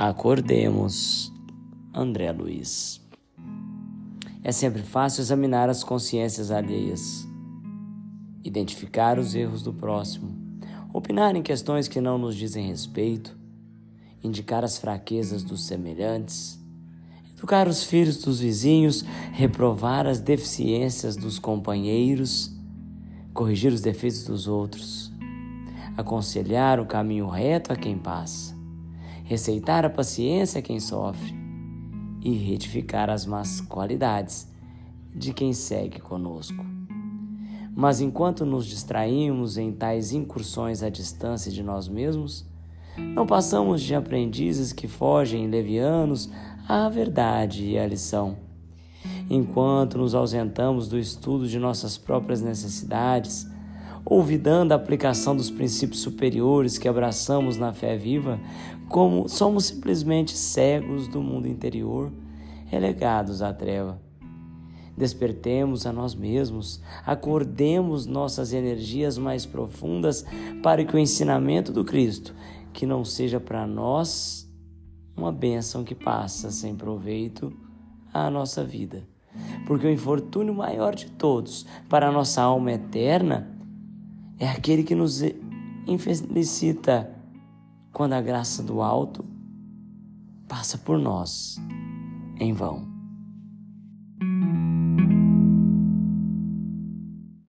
Acordemos, André Luiz. É sempre fácil examinar as consciências alheias, identificar os erros do próximo, opinar em questões que não nos dizem respeito, indicar as fraquezas dos semelhantes, educar os filhos dos vizinhos, reprovar as deficiências dos companheiros, corrigir os defeitos dos outros, aconselhar o caminho reto a quem passa receitar a paciência a quem sofre e retificar as más qualidades de quem segue conosco. Mas enquanto nos distraímos em tais incursões à distância de nós mesmos, não passamos de aprendizes que fogem levianos à verdade e à lição. Enquanto nos ausentamos do estudo de nossas próprias necessidades, olvidando a aplicação dos princípios superiores que abraçamos na fé viva, como somos simplesmente cegos do mundo interior, relegados à treva. Despertemos a nós mesmos, acordemos nossas energias mais profundas para que o ensinamento do Cristo, que não seja para nós uma bênção que passa sem proveito à nossa vida. Porque o infortúnio maior de todos para a nossa alma eterna é aquele que nos infelicita quando a graça do alto passa por nós em vão.